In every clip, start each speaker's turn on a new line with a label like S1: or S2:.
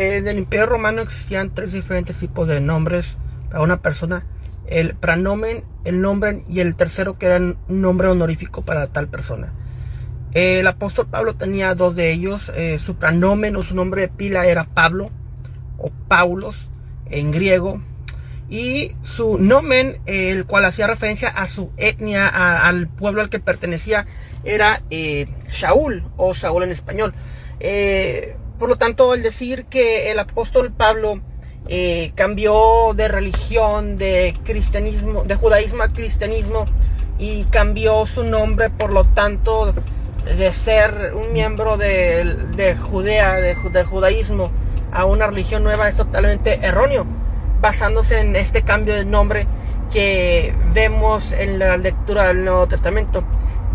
S1: en el Imperio Romano existían tres diferentes tipos de nombres para una persona. El pranomen, el nombre y el tercero que era un nombre honorífico para tal persona. El apóstol Pablo tenía dos de ellos. Eh, su pranomen o su nombre de pila era Pablo o Paulos en griego. Y su nomen, el cual hacía referencia a su etnia, al pueblo al que pertenecía, era eh, Shaul o Saúl en español. Eh, por lo tanto, el decir que el apóstol Pablo eh, cambió de religión, de cristianismo, de judaísmo a cristianismo y cambió su nombre, por lo tanto, de ser un miembro de, Judea, de, judaísmo, a una religión nueva es totalmente erróneo, basándose en este cambio de nombre que vemos en la lectura del Nuevo Testamento,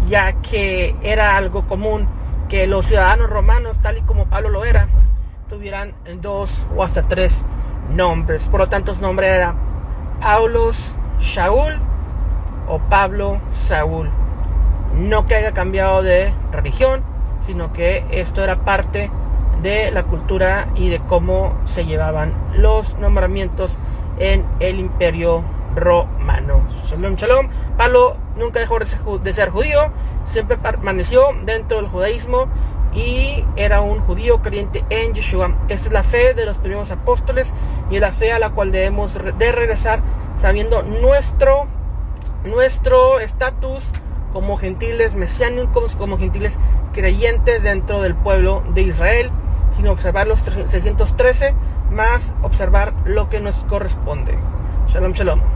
S1: ya que era algo común que los ciudadanos romanos, tal y como Pablo lo era, tuvieran dos o hasta tres nombres. Por lo tanto, su nombre era Paulos Shaul o Pablo Saúl. No que haya cambiado de religión, sino que esto era parte de la cultura y de cómo se llevaban los nombramientos en el imperio romano. Shalom, shalom. Pablo nunca dejó de ser judío, siempre permaneció dentro del judaísmo y era un judío creyente en Yeshua. Esta es la fe de los primeros apóstoles y es la fe a la cual debemos de regresar sabiendo nuestro nuestro estatus como gentiles mesiánicos, como gentiles creyentes dentro del pueblo de Israel, sin observar los 613, más observar lo que nos corresponde. Shalom, shalom.